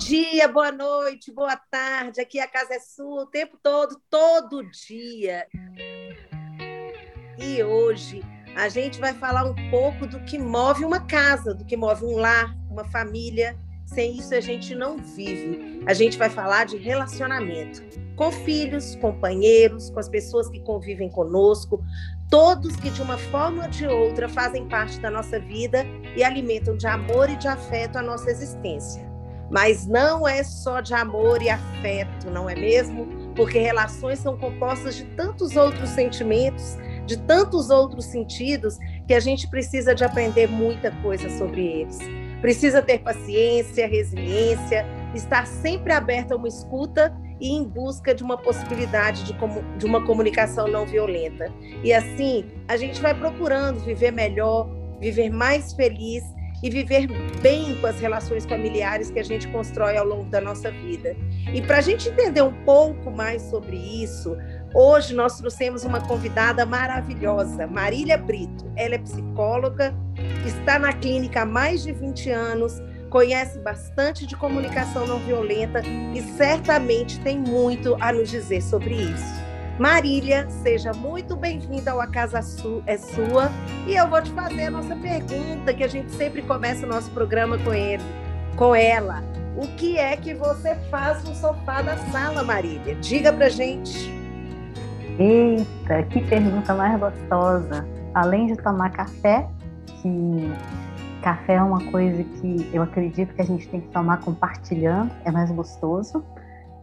dia, boa noite, boa tarde. Aqui a casa é sua o tempo todo, todo dia. E hoje a gente vai falar um pouco do que move uma casa, do que move um lar, uma família. Sem isso a gente não vive. A gente vai falar de relacionamento com filhos, companheiros, com as pessoas que convivem conosco, todos que de uma forma ou de outra fazem parte da nossa vida e alimentam de amor e de afeto a nossa existência. Mas não é só de amor e afeto, não é mesmo? Porque relações são compostas de tantos outros sentimentos, de tantos outros sentidos, que a gente precisa de aprender muita coisa sobre eles. Precisa ter paciência, resiliência, estar sempre aberto a uma escuta e em busca de uma possibilidade de, de uma comunicação não violenta. E assim, a gente vai procurando viver melhor, viver mais feliz e viver bem com as relações familiares que a gente constrói ao longo da nossa vida. E para a gente entender um pouco mais sobre isso, hoje nós trouxemos uma convidada maravilhosa, Marília Brito. Ela é psicóloga, está na clínica há mais de 20 anos, conhece bastante de comunicação não violenta e certamente tem muito a nos dizer sobre isso. Marília, seja muito bem-vinda ao A Casa Su é Sua. E eu vou te fazer a nossa pergunta, que a gente sempre começa o nosso programa com ele, com ela. O que é que você faz no sofá da sala, Marília? Diga pra gente. Eita, que pergunta mais gostosa. Além de tomar café, que café é uma coisa que eu acredito que a gente tem que tomar compartilhando, é mais gostoso.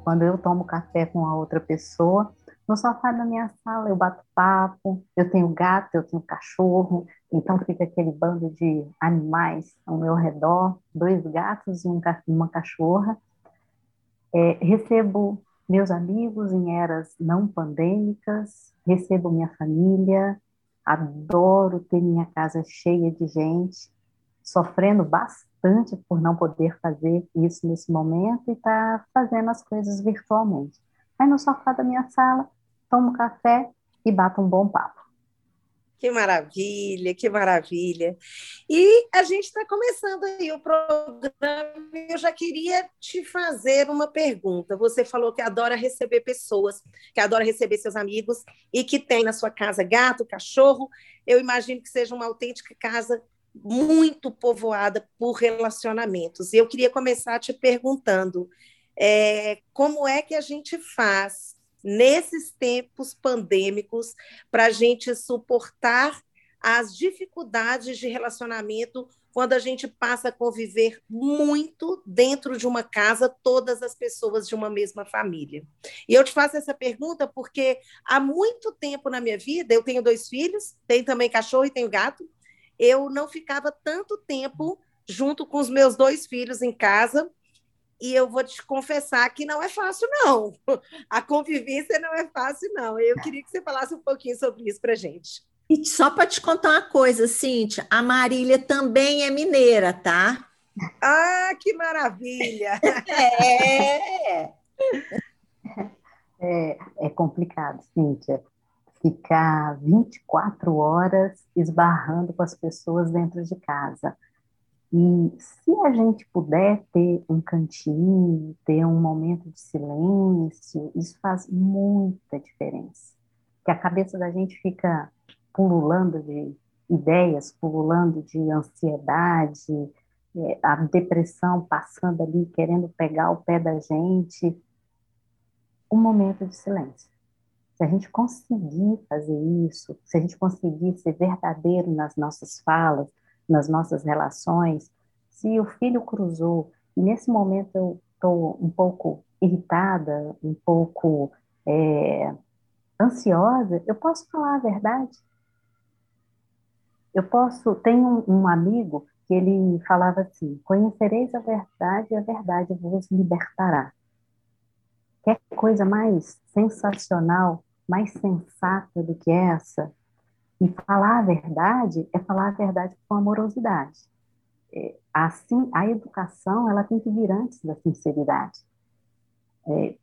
Quando eu tomo café com a outra pessoa, no sofá da minha sala eu bato papo, eu tenho gato, eu tenho cachorro, então fica aquele bando de animais ao meu redor, dois gatos e um, uma cachorra. É, recebo meus amigos em eras não pandêmicas, recebo minha família, adoro ter minha casa cheia de gente, sofrendo bastante por não poder fazer isso nesse momento e estar tá fazendo as coisas virtualmente. Aí no sofá da minha sala tomo café e bato um bom papo. Que maravilha, que maravilha. E a gente está começando aí o programa. Eu já queria te fazer uma pergunta. Você falou que adora receber pessoas, que adora receber seus amigos e que tem na sua casa gato, cachorro. Eu imagino que seja uma autêntica casa muito povoada por relacionamentos. E eu queria começar te perguntando é, como é que a gente faz nesses tempos pandêmicos para a gente suportar as dificuldades de relacionamento quando a gente passa a conviver muito dentro de uma casa, todas as pessoas de uma mesma família. E eu te faço essa pergunta porque há muito tempo na minha vida, eu tenho dois filhos, tenho também cachorro e tenho gato, eu não ficava tanto tempo junto com os meus dois filhos em casa, e eu vou te confessar que não é fácil, não. A convivência não é fácil, não. Eu queria que você falasse um pouquinho sobre isso para gente. E só para te contar uma coisa, Cíntia, a Marília também é mineira, tá? Ah, que maravilha! é. é. É complicado, Cíntia, ficar 24 horas esbarrando com as pessoas dentro de casa. E se a gente puder ter um cantinho, ter um momento de silêncio, isso faz muita diferença. Que a cabeça da gente fica pululando de ideias, pululando de ansiedade, é, a depressão passando ali, querendo pegar o pé da gente. Um momento de silêncio. Se a gente conseguir fazer isso, se a gente conseguir ser verdadeiro nas nossas falas, nas nossas relações, se o filho cruzou e nesse momento eu estou um pouco irritada, um pouco é, ansiosa, eu posso falar a verdade. Eu posso. Tem um, um amigo que ele falava assim: Conhecereis a verdade e a verdade vos libertará. Quer coisa mais sensacional, mais sensata do que essa? E falar a verdade é falar a verdade com amorosidade. É, assim, a educação ela tem que vir antes da sinceridade. É,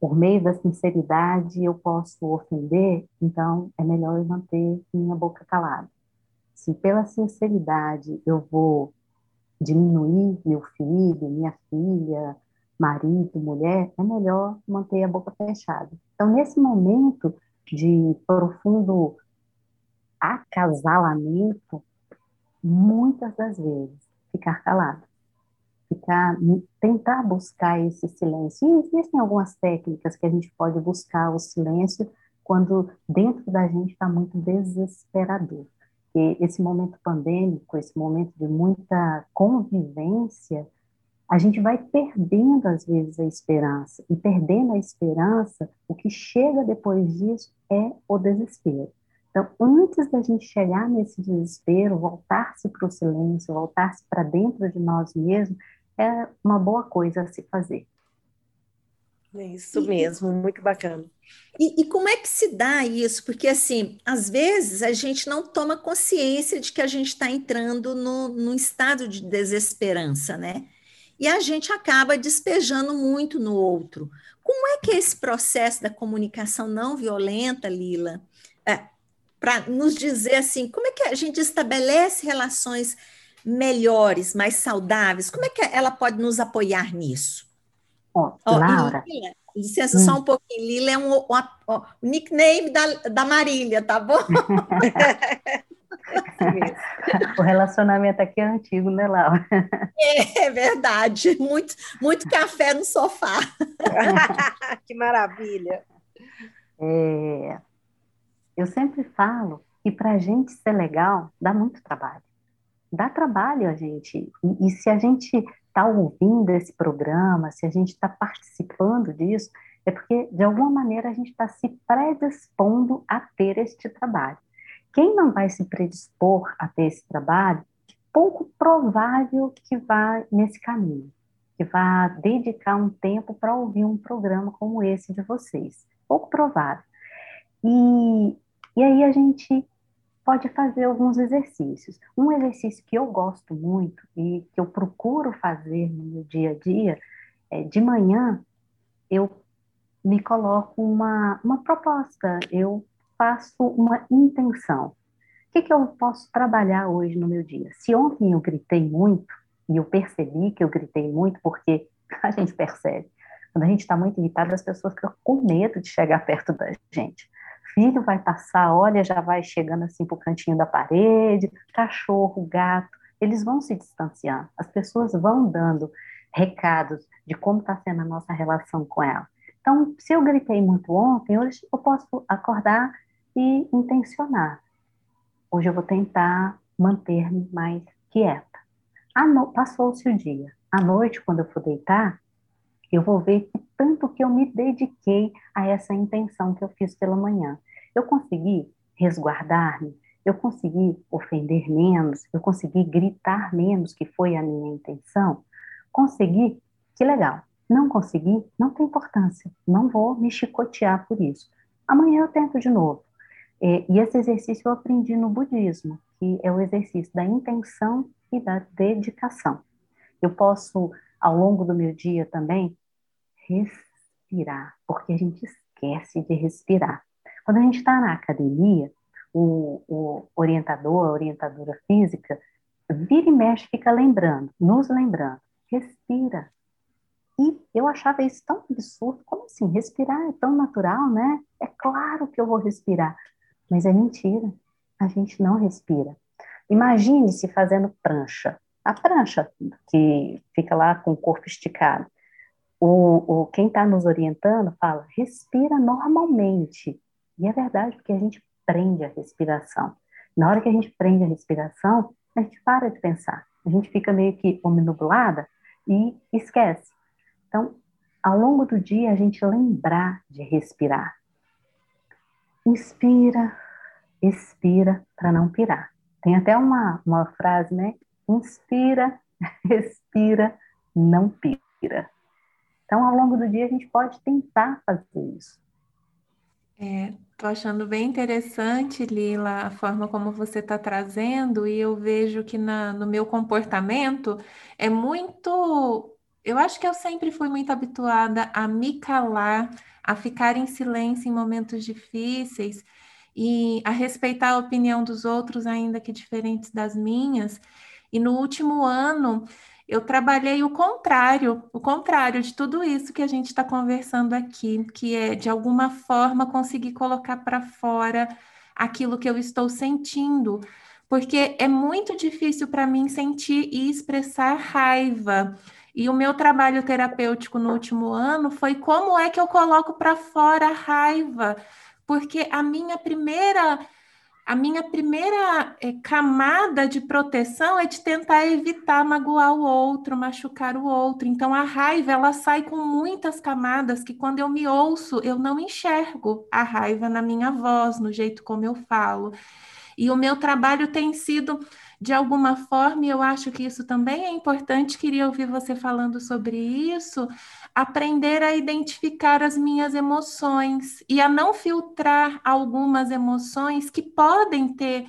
por meio da sinceridade eu posso ofender, então é melhor eu manter minha boca calada. Se pela sinceridade eu vou diminuir meu filho, minha filha, marido, mulher, é melhor manter a boca fechada. Então, nesse momento de profundo acasalamento, muitas das vezes, ficar calado. Ficar, tentar buscar esse silêncio. E existem algumas técnicas que a gente pode buscar o silêncio quando dentro da gente está muito desesperador. E esse momento pandêmico, esse momento de muita convivência, a gente vai perdendo às vezes a esperança. E perdendo a esperança, o que chega depois disso é o desespero. Então, antes da gente chegar nesse desespero, voltar-se para o silêncio, voltar-se para dentro de nós mesmos, é uma boa coisa a se fazer. É isso mesmo, muito bacana. E, e, como é que se dá isso? Porque, assim, às vezes a gente não toma consciência de que a gente está entrando no, num estado de desesperança, né? E a gente acaba despejando muito no outro. Como é que é esse processo da comunicação não violenta, Lila, é, para nos dizer assim, como é que a gente estabelece relações melhores, mais saudáveis? Como é que ela pode nos apoiar nisso? Ó, oh, Laura. Lila, licença hum. só um pouquinho. Lila é um, um, um, um nickname da, da Marília, tá bom? o relacionamento aqui é antigo, né, Laura? É, é verdade. Muito, muito café no sofá. que maravilha. É, eu sempre falo que para a gente ser legal, dá muito trabalho. Dá trabalho a gente. E, e se a gente está ouvindo esse programa, se a gente está participando disso, é porque, de alguma maneira, a gente está se predispondo a ter este trabalho. Quem não vai se predispor a ter esse trabalho, pouco provável que vá nesse caminho, que vá dedicar um tempo para ouvir um programa como esse de vocês. Pouco provável. E, e aí a gente pode fazer alguns exercícios. Um exercício que eu gosto muito e que eu procuro fazer no meu dia a dia é de manhã eu me coloco uma, uma proposta, eu faço uma intenção. O que, que eu posso trabalhar hoje no meu dia? Se ontem eu gritei muito, e eu percebi que eu gritei muito, porque a gente percebe, quando a gente está muito irritado, as pessoas ficam com medo de chegar perto da gente filho vai passar, olha, já vai chegando assim para o cantinho da parede, cachorro, gato, eles vão se distanciando, as pessoas vão dando recados de como está sendo a nossa relação com ela. Então, se eu gritei muito ontem, hoje eu posso acordar e intencionar. Hoje eu vou tentar manter-me mais quieta. Passou-se o dia. À noite, quando eu for deitar, eu vou ver que tanto que eu me dediquei a essa intenção que eu fiz pela manhã. Eu consegui resguardar-me, eu consegui ofender menos, eu consegui gritar menos, que foi a minha intenção. Consegui, que legal. Não consegui, não tem importância. Não vou me chicotear por isso. Amanhã eu tento de novo. É, e esse exercício eu aprendi no budismo, que é o exercício da intenção e da dedicação. Eu posso, ao longo do meu dia também, respirar, porque a gente esquece de respirar. Quando a gente está na academia, o, o, orientador, a orientadora física, vira e mexe, fica lembrando, nos lembrando, respira. E eu achava isso tão absurdo, como assim? Respirar é tão natural, né? É claro que eu vou respirar, mas é mentira, a gente não respira. Imagine-se fazendo prancha. A prancha que fica lá com o corpo esticado o, o quem está nos orientando fala, respira normalmente. E é verdade, porque a gente prende a respiração. Na hora que a gente prende a respiração, a gente para de pensar. A gente fica meio que omnublada e esquece. Então, ao longo do dia, a gente lembrar de respirar. Inspira, expira para não pirar. Tem até uma, uma frase, né? Inspira, respira, não pira. Então, ao longo do dia, a gente pode tentar fazer isso. Estou é, achando bem interessante, Lila, a forma como você está trazendo, e eu vejo que na, no meu comportamento é muito. Eu acho que eu sempre fui muito habituada a me calar, a ficar em silêncio em momentos difíceis e a respeitar a opinião dos outros, ainda que diferentes das minhas. E no último ano, eu trabalhei o contrário, o contrário de tudo isso que a gente está conversando aqui, que é de alguma forma conseguir colocar para fora aquilo que eu estou sentindo, porque é muito difícil para mim sentir e expressar raiva. E o meu trabalho terapêutico no último ano foi como é que eu coloco para fora a raiva, porque a minha primeira a minha primeira é, camada de proteção é de tentar evitar magoar o outro, machucar o outro. Então a raiva ela sai com muitas camadas que quando eu me ouço eu não enxergo a raiva na minha voz, no jeito como eu falo. E o meu trabalho tem sido de alguma forma, e eu acho que isso também é importante, queria ouvir você falando sobre isso, aprender a identificar as minhas emoções e a não filtrar algumas emoções que podem ter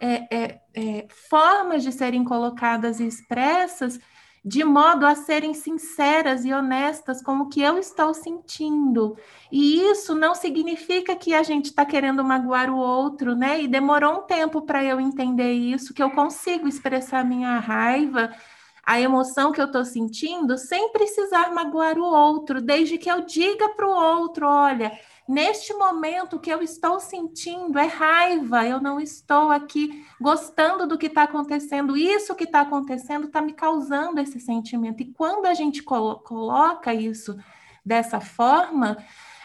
é, é, é, formas de serem colocadas e expressas de modo a serem sinceras e honestas com o que eu estou sentindo. E isso não significa que a gente está querendo magoar o outro, né? E demorou um tempo para eu entender isso, que eu consigo expressar minha raiva, a emoção que eu estou sentindo, sem precisar magoar o outro, desde que eu diga para o outro: olha Neste momento, que eu estou sentindo é raiva, eu não estou aqui gostando do que está acontecendo, isso que está acontecendo está me causando esse sentimento. E quando a gente colo coloca isso dessa forma,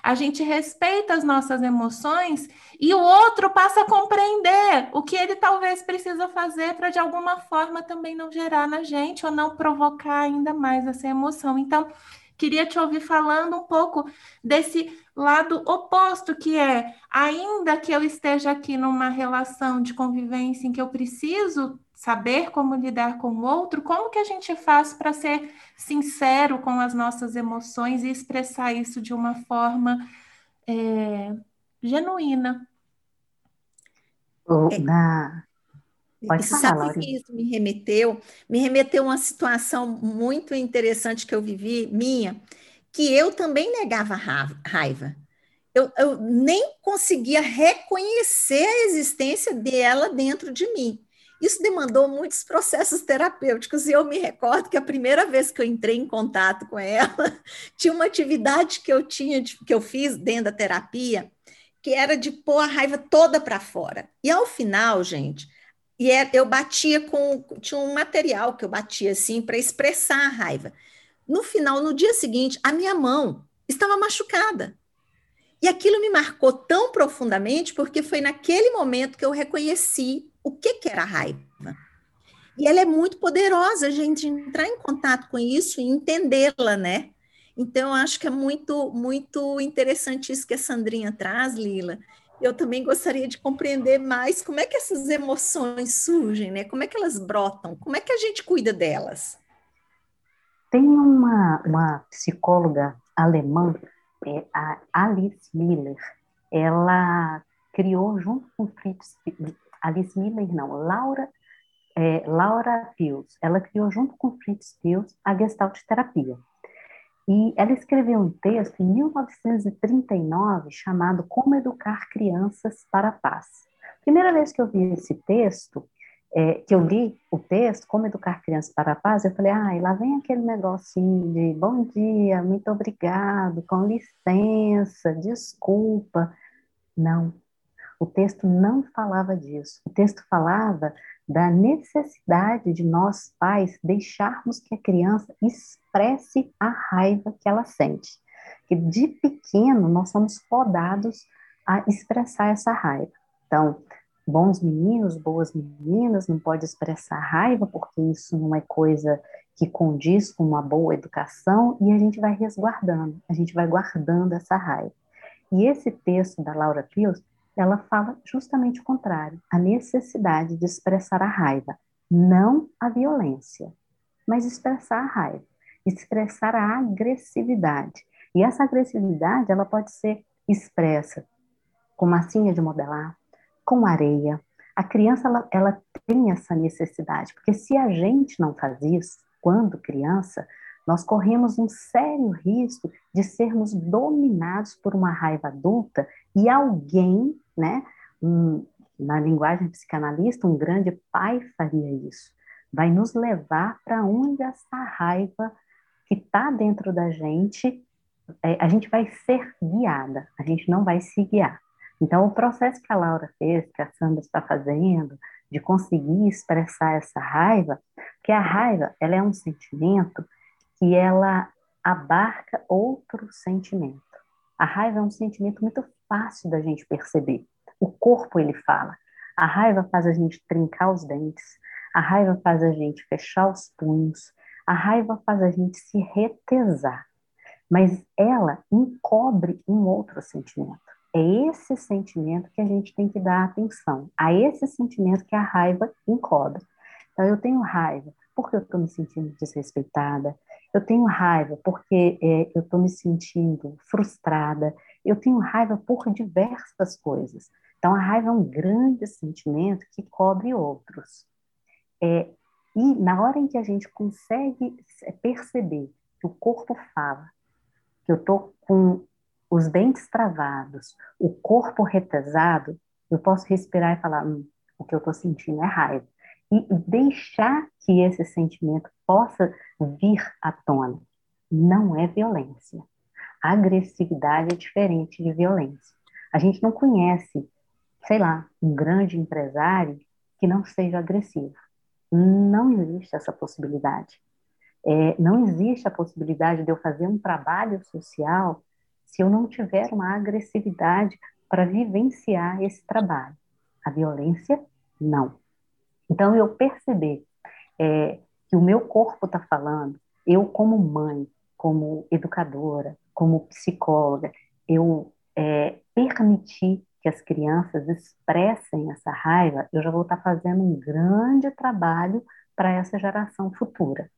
a gente respeita as nossas emoções e o outro passa a compreender o que ele talvez precisa fazer para de alguma forma também não gerar na gente ou não provocar ainda mais essa emoção. Então, queria te ouvir falando um pouco desse lado oposto, que é, ainda que eu esteja aqui numa relação de convivência em que eu preciso saber como lidar com o outro, como que a gente faz para ser sincero com as nossas emoções e expressar isso de uma forma é, genuína? É. Na, Pode falar, sabe que isso me remeteu? Me remeteu a uma situação muito interessante que eu vivi, minha, que eu também negava raiva. Eu, eu nem conseguia reconhecer a existência dela dentro de mim. Isso demandou muitos processos terapêuticos, e eu me recordo que a primeira vez que eu entrei em contato com ela, tinha uma atividade que eu tinha, que eu fiz dentro da terapia, que era de pôr a raiva toda para fora. E ao final, gente, e é, eu batia com. Tinha um material que eu batia assim para expressar a raiva. No final, no dia seguinte, a minha mão estava machucada. E aquilo me marcou tão profundamente porque foi naquele momento que eu reconheci o que, que era raiva. E ela é muito poderosa, gente entrar em contato com isso e entendê-la, né? Então, acho que é muito, muito interessante isso que a Sandrinha traz, Lila, eu também gostaria de compreender mais como é que essas emoções surgem, né? Como é que elas brotam? Como é que a gente cuida delas? Tem uma, uma psicóloga alemã, é, a Alice Miller, ela criou junto com Fritz, Alice Miller não, Laura, é, Laura Pius, ela criou junto com Fritz Pius a Gestalt terapia. E ela escreveu um texto em 1939 chamado Como Educar Crianças para a Paz. Primeira vez que eu vi esse texto, é, que eu li o texto, Como Educar Crianças para a Paz, eu falei, ah, lá vem aquele negocinho de bom dia, muito obrigado, com licença, desculpa. Não, o texto não falava disso. O texto falava da necessidade de nós, pais, deixarmos que a criança expresse a raiva que ela sente. Que de pequeno nós somos podados a expressar essa raiva. Então, bons meninos, boas meninas, não pode expressar raiva, porque isso não é coisa que condiz com uma boa educação, e a gente vai resguardando, a gente vai guardando essa raiva. E esse texto da Laura Pius ela fala justamente o contrário, a necessidade de expressar a raiva, não a violência, mas expressar a raiva, expressar a agressividade. E essa agressividade, ela pode ser expressa com massinha de modelar, com areia. A criança, ela, ela tem essa necessidade, porque se a gente não faz isso, quando criança, nós corremos um sério risco de sermos dominados por uma raiva adulta e alguém, né, um, na linguagem psicanalista, um grande pai faria isso. vai nos levar para onde essa raiva que está dentro da gente, é, a gente vai ser guiada, a gente não vai se guiar. Então, o processo que a Laura fez, que a Sandra está fazendo, de conseguir expressar essa raiva, que a raiva ela é um sentimento que ela abarca outro sentimento. A raiva é um sentimento muito fácil da gente perceber. O corpo ele fala. A raiva faz a gente trincar os dentes, a raiva faz a gente fechar os punhos, a raiva faz a gente se retesar. Mas ela encobre um outro sentimento. É esse sentimento que a gente tem que dar atenção, a esse sentimento que a raiva encobre. Então, eu tenho raiva porque eu estou me sentindo desrespeitada, eu tenho raiva porque é, eu estou me sentindo frustrada, eu tenho raiva por diversas coisas. Então, a raiva é um grande sentimento que cobre outros. É, e na hora em que a gente consegue perceber que o corpo fala, que eu estou com os dentes travados, o corpo retesado, eu posso respirar e falar: hum, o que eu estou sentindo é raiva. E deixar que esse sentimento possa vir à tona. Não é violência. A agressividade é diferente de violência. A gente não conhece, sei lá, um grande empresário que não seja agressivo. Não existe essa possibilidade. É, não existe a possibilidade de eu fazer um trabalho social se eu não tiver uma agressividade para vivenciar esse trabalho. A violência, não. Então, eu perceber é, que o meu corpo está falando, eu, como mãe, como educadora, como psicóloga, eu é, permitir que as crianças expressem essa raiva, eu já vou estar tá fazendo um grande trabalho para essa geração futura.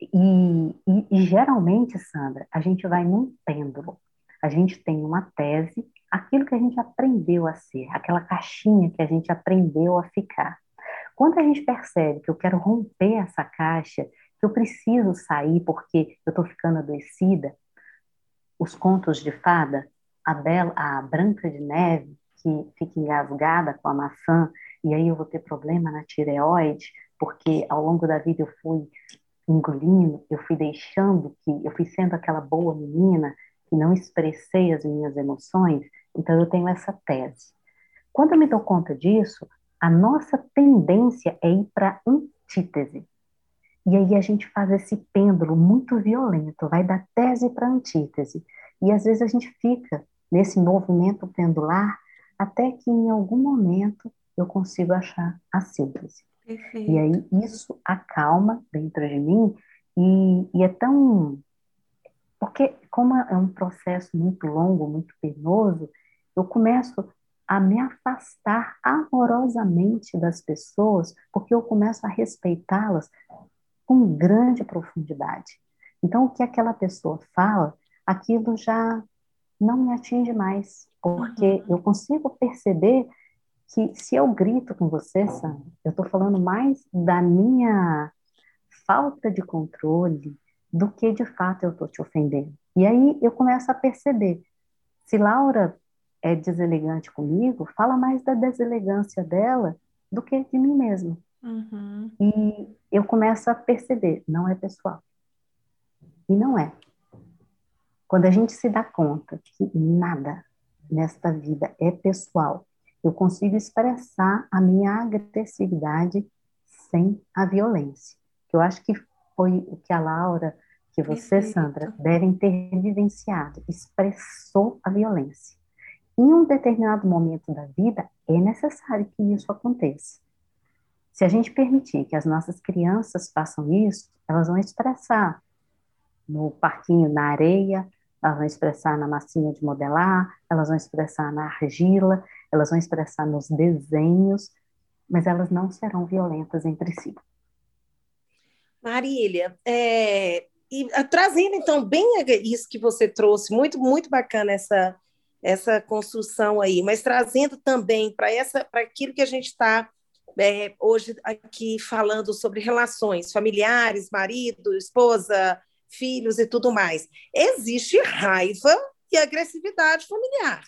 E, e, e, geralmente, Sandra, a gente vai num pêndulo. A gente tem uma tese, aquilo que a gente aprendeu a ser, aquela caixinha que a gente aprendeu a ficar. Quando a gente percebe que eu quero romper essa caixa, que eu preciso sair porque eu estou ficando adoecida, os contos de fada, a, Bela, a Branca de Neve, que fica engasgada com a maçã, e aí eu vou ter problema na tireoide, porque ao longo da vida eu fui engolindo, eu fui deixando que eu fui sendo aquela boa menina que não expressei as minhas emoções, então eu tenho essa tese. Quando eu me dou conta disso, a nossa tendência é ir para antítese. E aí a gente faz esse pêndulo muito violento, vai da tese para antítese. E às vezes a gente fica nesse movimento pendular até que em algum momento eu consigo achar a síntese. Perfeito. E aí isso acalma dentro de mim e, e é tão. Porque, como é um processo muito longo, muito penoso, eu começo a me afastar amorosamente das pessoas, porque eu começo a respeitá-las com grande profundidade. Então, o que aquela pessoa fala, aquilo já não me atinge mais, porque uhum. eu consigo perceber que se eu grito com você, Sam, eu estou falando mais da minha falta de controle do que de fato eu estou te ofendendo. E aí eu começo a perceber, se Laura é deselegante comigo, fala mais da deselegância dela do que de mim mesma. Uhum. E eu começo a perceber, não é pessoal. E não é. Quando a gente se dá conta que nada nesta vida é pessoal, eu consigo expressar a minha agressividade sem a violência. Eu acho que foi o que a Laura, que você, Perfeito. Sandra, devem ter vivenciado, expressou a violência. Em um determinado momento da vida, é necessário que isso aconteça. Se a gente permitir que as nossas crianças façam isso, elas vão expressar no parquinho, na areia, elas vão expressar na massinha de modelar, elas vão expressar na argila, elas vão expressar nos desenhos, mas elas não serão violentas entre si. Marília, é, e, a, trazendo então bem isso que você trouxe, muito muito bacana essa essa construção aí, mas trazendo também para essa para aquilo que a gente está é, hoje aqui falando sobre relações familiares, marido, esposa, filhos e tudo mais. Existe raiva e agressividade familiar.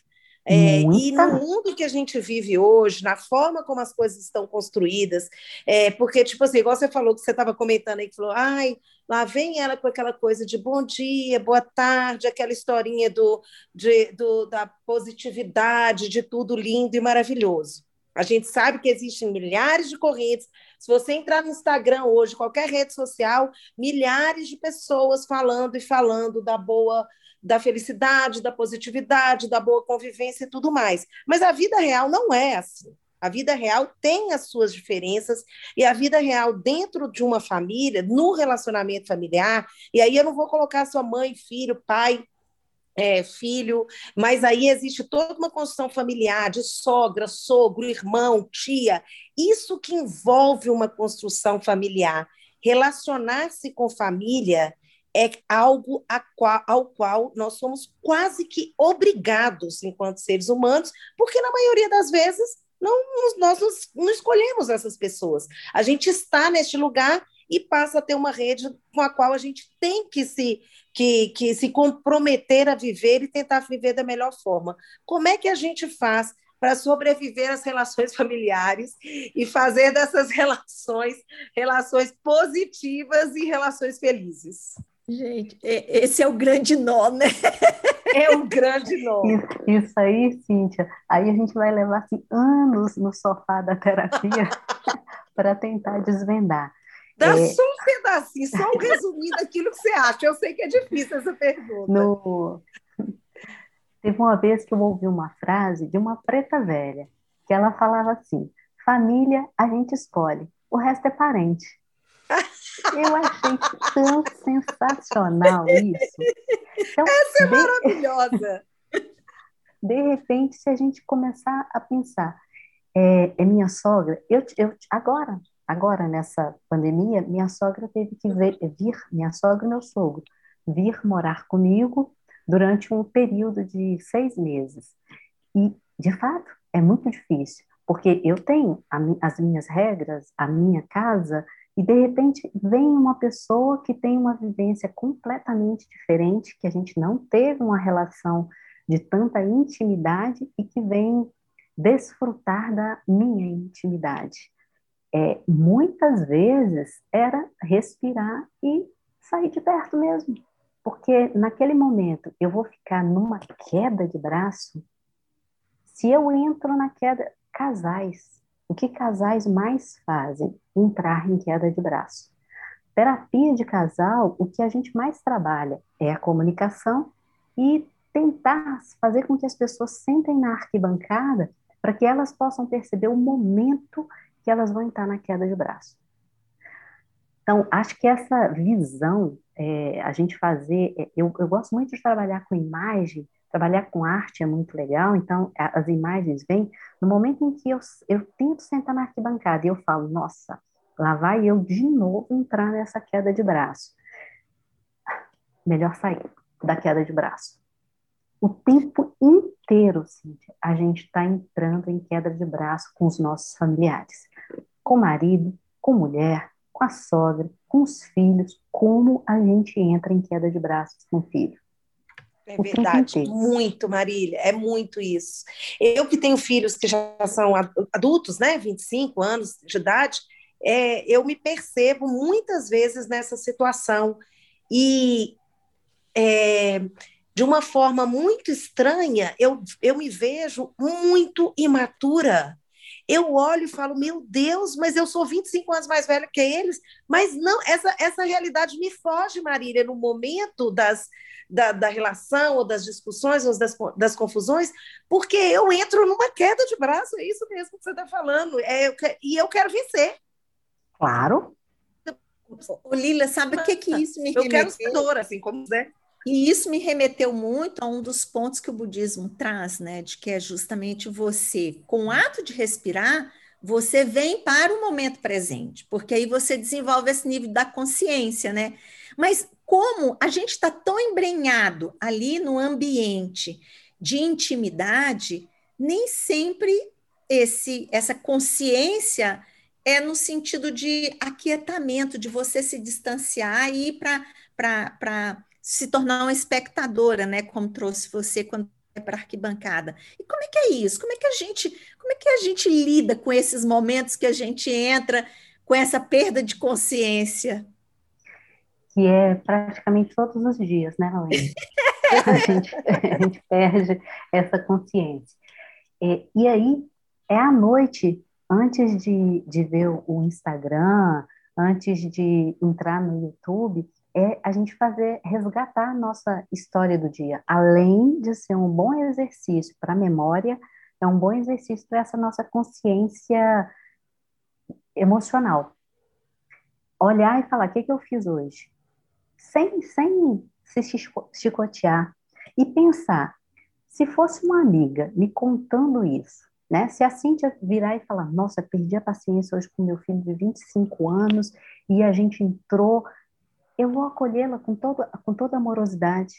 É, e no mundo que a gente vive hoje, na forma como as coisas estão construídas, é, porque, tipo assim, igual você falou, que você estava comentando aí, que falou, ai, lá vem ela com aquela coisa de bom dia, boa tarde, aquela historinha do, de, do, da positividade, de tudo lindo e maravilhoso. A gente sabe que existem milhares de correntes. Se você entrar no Instagram hoje, qualquer rede social, milhares de pessoas falando e falando da boa da felicidade, da positividade, da boa convivência e tudo mais. Mas a vida real não é assim. A vida real tem as suas diferenças e a vida real dentro de uma família, no relacionamento familiar, e aí eu não vou colocar sua mãe, filho, pai, é, filho, mas aí existe toda uma construção familiar de sogra, sogro, irmão, tia, isso que envolve uma construção familiar. Relacionar-se com família é algo qual, ao qual nós somos quase que obrigados enquanto seres humanos, porque na maioria das vezes não, nós não escolhemos essas pessoas. A gente está neste lugar e passa a ter uma rede com a qual a gente tem que se, que, que se comprometer a viver e tentar viver da melhor forma. Como é que a gente faz para sobreviver às relações familiares e fazer dessas relações relações positivas e relações felizes? Gente, esse é o grande nó, né? É o grande nó. Isso, isso aí, Cíntia, aí a gente vai levar assim, anos no sofá da terapia para tentar desvendar. Dá é... só um pedacinho, só um resumindo daquilo que você acha. Eu sei que é difícil essa pergunta. No... Teve uma vez que eu ouvi uma frase de uma preta velha, que ela falava assim: família a gente escolhe, o resto é parente. Eu achei tão sensacional isso. Então, Essa é de... maravilhosa. De repente, se a gente começar a pensar, é, é minha sogra, eu, eu agora, agora nessa pandemia, minha sogra teve que vir, vir, minha sogra e meu sogro, vir morar comigo durante um período de seis meses. E, de fato, é muito difícil, porque eu tenho a, as minhas regras, a minha casa, e de repente vem uma pessoa que tem uma vivência completamente diferente, que a gente não teve uma relação de tanta intimidade e que vem desfrutar da minha intimidade. É, muitas vezes era respirar e sair de perto mesmo, porque naquele momento eu vou ficar numa queda de braço. Se eu entro na queda, casais, o que casais mais fazem? Entrar em queda de braço. Terapia de casal, o que a gente mais trabalha é a comunicação e tentar fazer com que as pessoas sentem na arquibancada para que elas possam perceber o momento que elas vão entrar na queda de braço. Então, acho que essa visão, é, a gente fazer, é, eu, eu gosto muito de trabalhar com imagem, Trabalhar com arte é muito legal, então as imagens vêm no momento em que eu, eu tento sentar na arquibancada e eu falo, nossa, lá vai eu de novo entrar nessa queda de braço. Melhor sair da queda de braço. O tempo inteiro, Cíntia, a gente está entrando em queda de braço com os nossos familiares. Com o marido, com mulher, com a sogra, com os filhos, como a gente entra em queda de braços com o filho. É verdade, muito, Marília, é muito isso. Eu que tenho filhos que já são adultos, né, 25 anos de idade, é, eu me percebo muitas vezes nessa situação e é, de uma forma muito estranha, eu, eu me vejo muito imatura. Eu olho e falo, meu Deus, mas eu sou 25 anos mais velha que eles. Mas não, essa, essa realidade me foge, Marília, no momento das, da, da relação, ou das discussões, ou das, das confusões, porque eu entro numa queda de braço, é isso mesmo que você está falando, é, eu, e eu quero vencer. Claro. O Lila, sabe o que, que isso me remeteu? Eu quero ser dor, assim como quiser. E isso me remeteu muito a um dos pontos que o budismo traz, né? De que é justamente você, com o ato de respirar, você vem para o momento presente, porque aí você desenvolve esse nível da consciência, né? Mas como a gente está tão embrenhado ali no ambiente de intimidade, nem sempre esse essa consciência é no sentido de aquietamento, de você se distanciar e ir para se tornar uma espectadora, né? Como trouxe você quando para a arquibancada. E como é que é isso? Como é que a gente, como é que a gente lida com esses momentos que a gente entra com essa perda de consciência? Que é praticamente todos os dias, né, Laine? a, gente, a gente perde essa consciência. É, e aí, é à noite, antes de, de ver o Instagram, antes de entrar no YouTube, é a gente fazer, resgatar a nossa história do dia. Além de ser um bom exercício para a memória, é um bom exercício para essa nossa consciência emocional. Olhar e falar, o que, que eu fiz hoje? Sem, sem se chicotear. E pensar, se fosse uma amiga me contando isso, né? Se a Cíntia virar e falar, nossa, perdi a paciência hoje com meu filho de 25 anos e a gente entrou eu vou acolhê-la com, com toda amorosidade.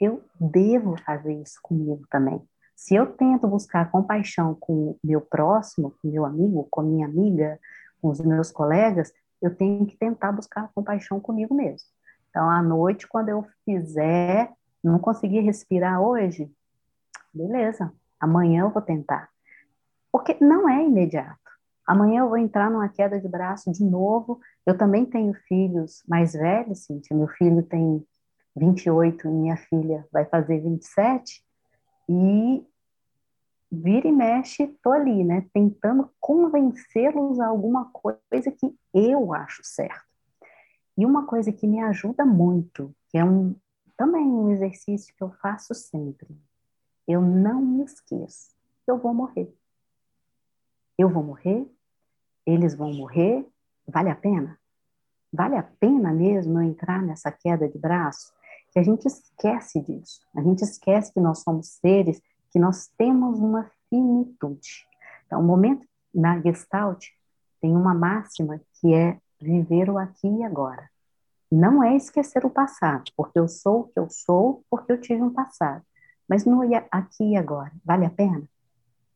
Eu devo fazer isso comigo também. Se eu tento buscar compaixão com meu próximo, com meu amigo, com minha amiga, com os meus colegas, eu tenho que tentar buscar compaixão comigo mesmo. Então, à noite, quando eu fizer, não conseguir respirar hoje, beleza, amanhã eu vou tentar. Porque não é imediato. Amanhã eu vou entrar numa queda de braço de novo. Eu também tenho filhos mais velhos, Cíntia. Meu filho tem 28 e minha filha vai fazer 27. E vira e mexe, tô ali, né? Tentando convencê-los a alguma coisa que eu acho certo. E uma coisa que me ajuda muito, que é um também um exercício que eu faço sempre. Eu não me esqueço. Eu vou morrer. Eu vou morrer eles vão morrer, vale a pena? Vale a pena mesmo eu entrar nessa queda de braço? Que a gente esquece disso. A gente esquece que nós somos seres, que nós temos uma finitude. Então, o momento na Gestalt tem uma máxima que é viver o aqui e agora. Não é esquecer o passado, porque eu sou o que eu sou, porque eu tive um passado. Mas no aqui e agora, vale a pena?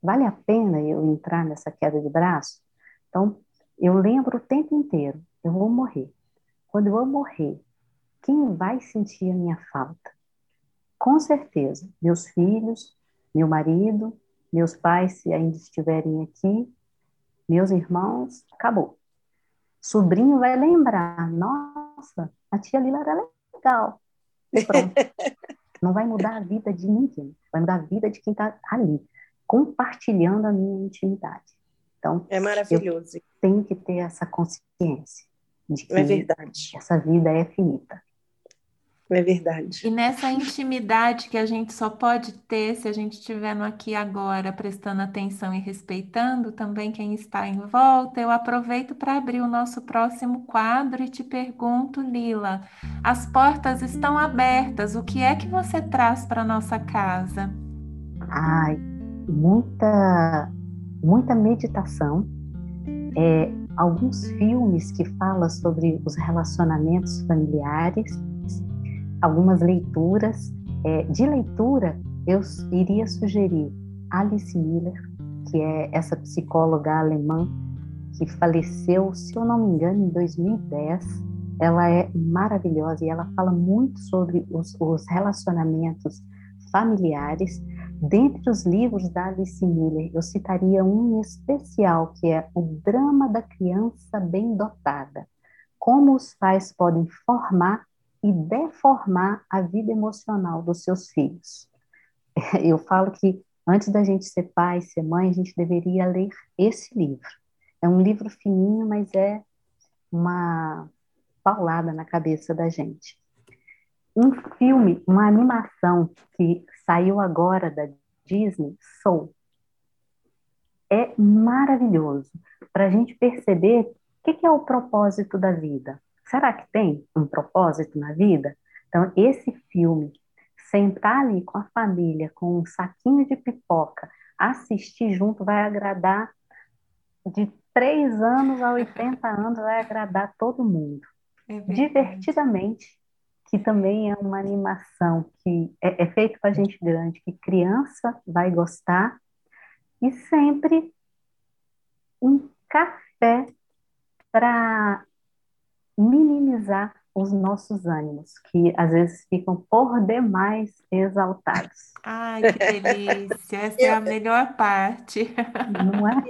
Vale a pena eu entrar nessa queda de braço? Então, eu lembro o tempo inteiro, eu vou morrer. Quando eu morrer, quem vai sentir a minha falta? Com certeza, meus filhos, meu marido, meus pais, se ainda estiverem aqui, meus irmãos, acabou. Sobrinho vai lembrar, nossa, a tia Lila era legal. E pronto. Não vai mudar a vida de ninguém, vai mudar a vida de quem está ali, compartilhando a minha intimidade. Então, é maravilhoso. Tenho que ter essa consciência de que é verdade. essa vida é finita. É verdade. E nessa intimidade que a gente só pode ter se a gente estiver no aqui e agora, prestando atenção e respeitando também quem está em volta, eu aproveito para abrir o nosso próximo quadro e te pergunto, Lila, as portas estão abertas, o que é que você traz para nossa casa? Ai, muita muita meditação, é, alguns filmes que falam sobre os relacionamentos familiares, algumas leituras. É, de leitura, eu iria sugerir Alice Miller, que é essa psicóloga alemã que faleceu, se eu não me engano, em 2010. Ela é maravilhosa e ela fala muito sobre os, os relacionamentos familiares Dentre os livros da Alice Miller, eu citaria um especial, que é O Drama da Criança Bem Dotada. Como os pais podem formar e deformar a vida emocional dos seus filhos. Eu falo que antes da gente ser pai, ser mãe, a gente deveria ler esse livro. É um livro fininho, mas é uma paulada na cabeça da gente um filme, uma animação que saiu agora da Disney, Soul. É maravilhoso para a gente perceber o que, que é o propósito da vida. Será que tem um propósito na vida? Então, esse filme, sentar ali com a família, com um saquinho de pipoca, assistir junto, vai agradar de 3 anos a 80 anos, vai agradar todo mundo. É divertidamente que também é uma animação que é, é feito para gente grande, que criança vai gostar, e sempre um café para minimizar os nossos ânimos, que às vezes ficam por demais exaltados. Ai, que delícia! Essa é a melhor parte. Não é?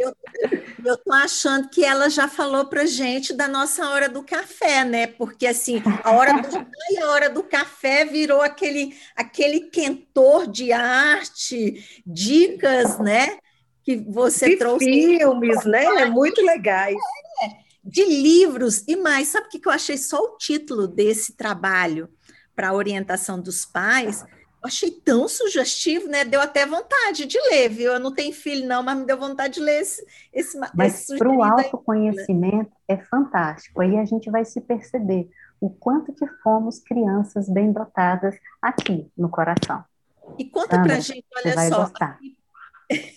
Eu estou achando que ela já falou para gente da nossa hora do café, né? Porque assim, a hora do chá e a hora do café virou aquele, aquele quentor de arte, dicas, né? Que você de trouxe. Filmes, né? Muito legais. É, de livros e mais. Sabe o que eu achei só o título desse trabalho para orientação dos pais? Eu achei tão sugestivo, né? Deu até vontade de ler, viu? Eu não tenho filho, não, mas me deu vontade de ler esse. esse mas para o autoconhecimento aí. é fantástico. Aí a gente vai se perceber o quanto que fomos crianças bem dotadas aqui no coração. E conta para a gente, olha só.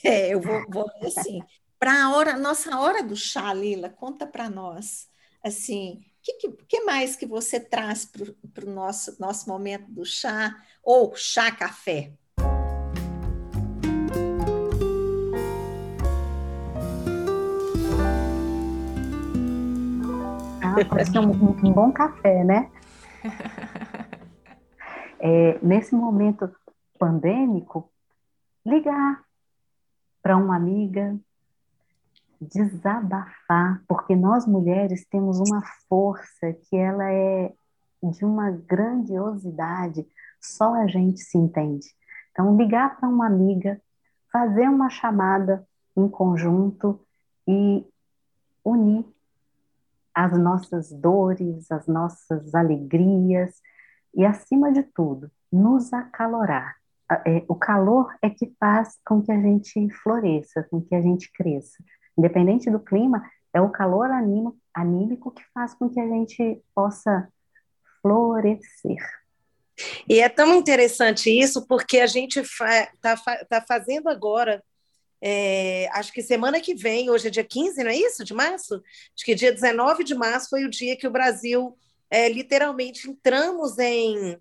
É, eu vou, vou assim para a hora, nossa hora do chá, Lila, conta para nós, assim, o que, que, que, mais que você traz para o nosso, nosso momento do chá, ou chá-café? Ah, pode ser um, um, bom café, né? É, nesse momento pandêmico, ligar para uma amiga, desabafar, porque nós mulheres temos uma força que ela é de uma grandiosidade, só a gente se entende. Então, ligar para uma amiga, fazer uma chamada em conjunto e unir as nossas dores, as nossas alegrias e, acima de tudo, nos acalorar. É, o calor é que faz com que a gente floresça, com que a gente cresça independente do clima, é o calor animo, anímico que faz com que a gente possa florescer. E é tão interessante isso, porque a gente está fa tá fazendo agora, é, acho que semana que vem, hoje é dia 15, não é isso? De março? Acho que dia 19 de março foi o dia que o Brasil, é, literalmente, entramos em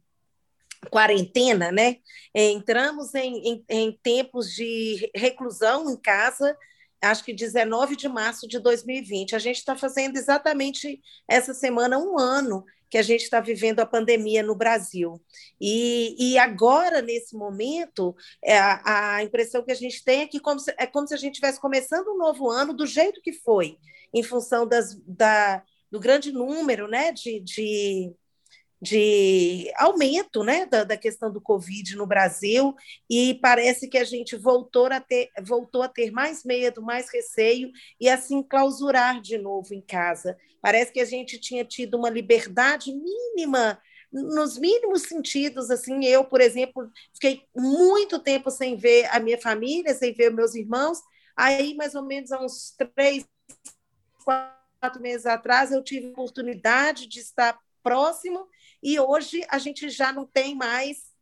quarentena, né? É, entramos em, em, em tempos de reclusão em casa, acho que 19 de março de 2020. A gente está fazendo exatamente essa semana um ano que a gente está vivendo a pandemia no Brasil. E, e agora, nesse momento, é, a, impressão que a gente tem é que como se, é como se a gente estivesse começando um novo ano do jeito que foi, em função das, da, do grande número né, de, de de aumento né, da, da, questão do Covid no Brasil, e parece que a gente voltou a, ter, voltou a ter mais medo, mais receio, e assim clausurar de novo em casa. Parece que a gente tinha tido uma liberdade mínima, nos mínimos sentidos. Assim, eu, por exemplo, fiquei muito tempo sem ver a minha família, sem ver meus irmãos. Aí, mais ou menos há uns três, quatro meses atrás, eu tive a oportunidade de estar próximo e hoje a gente já não tem mais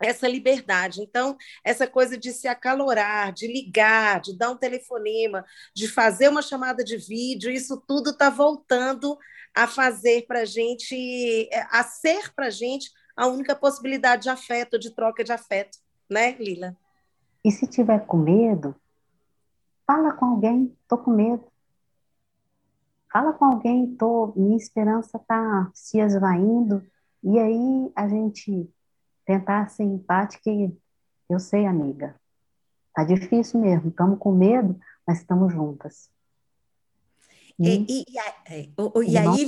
essa liberdade. Então, essa coisa de se acalorar, de ligar, de dar um telefonema, de fazer uma chamada de vídeo, isso tudo está voltando a fazer para a gente, a ser para a gente a única possibilidade de afeto, de troca de afeto, né, Lila? E se tiver com medo, fala com alguém, tô com medo. Fala com alguém, tô, minha esperança está se esvaindo, e aí a gente tentar ser empática e eu sei, amiga, tá difícil mesmo, estamos com medo, mas estamos juntas. E, e, e, é, e, e aí,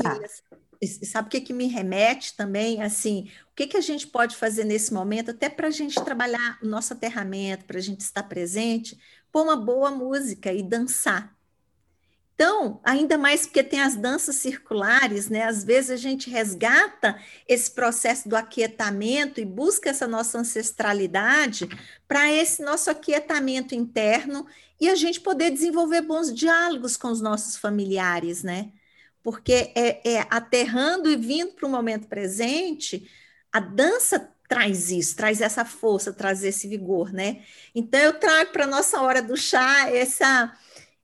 sabe o que, que me remete também? Assim, o que, que a gente pode fazer nesse momento, até para a gente trabalhar o nosso aterramento, para a gente estar presente, pôr uma boa música e dançar. Então, ainda mais porque tem as danças circulares, né? Às vezes a gente resgata esse processo do aquietamento e busca essa nossa ancestralidade para esse nosso aquietamento interno e a gente poder desenvolver bons diálogos com os nossos familiares, né? Porque é, é aterrando e vindo para o momento presente, a dança traz isso, traz essa força, traz esse vigor, né? Então eu trago para nossa hora do chá essa,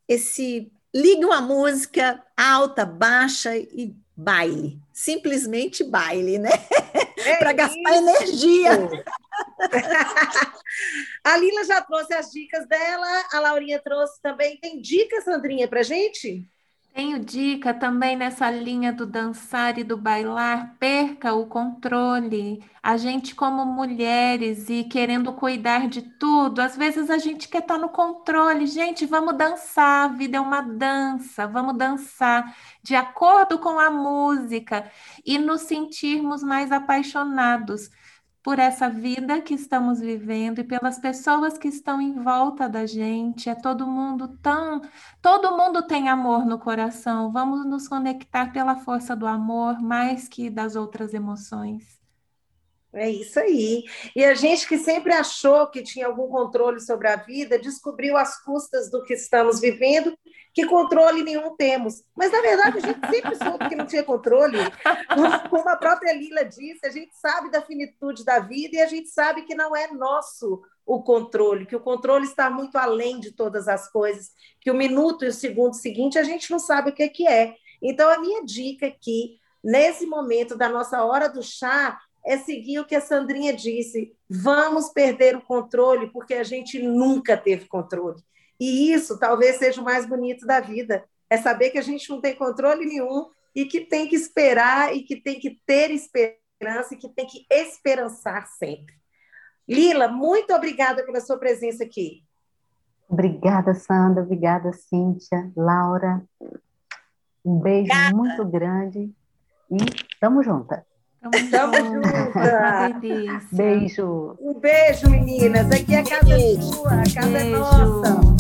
esse liga uma música alta, baixa e baile. Simplesmente baile, né? É Para gastar energia. a Lila já trouxe as dicas dela, a Laurinha trouxe também. Tem dicas, Sandrinha, para gente? Tenho dica também nessa linha do dançar e do bailar, perca o controle. A gente, como mulheres e querendo cuidar de tudo, às vezes a gente quer estar no controle. Gente, vamos dançar, a vida é uma dança, vamos dançar de acordo com a música e nos sentirmos mais apaixonados por essa vida que estamos vivendo e pelas pessoas que estão em volta da gente. É todo mundo tão, todo mundo tem amor no coração. Vamos nos conectar pela força do amor mais que das outras emoções. É isso aí. E a gente que sempre achou que tinha algum controle sobre a vida, descobriu às custas do que estamos vivendo que controle nenhum temos. Mas, na verdade, a gente sempre soube que não tinha controle. Como a própria Lila disse, a gente sabe da finitude da vida e a gente sabe que não é nosso o controle, que o controle está muito além de todas as coisas, que o minuto e o segundo seguinte a gente não sabe o que, que é. Então, a minha dica aqui, nesse momento da nossa hora do chá, é seguir o que a Sandrinha disse: vamos perder o controle, porque a gente nunca teve controle. E isso talvez seja o mais bonito da vida, é saber que a gente não tem controle nenhum e que tem que esperar e que tem que ter esperança e que tem que esperançar sempre. Lila, muito obrigada pela sua presença aqui. Obrigada, Sandra. Obrigada, Cíntia, Laura. Um beijo obrigada. muito grande e tamo juntas. Tamo juntas. Beijo. Um beijo, meninas. Aqui é a casa beijo. sua, a casa é beijo. é nossa.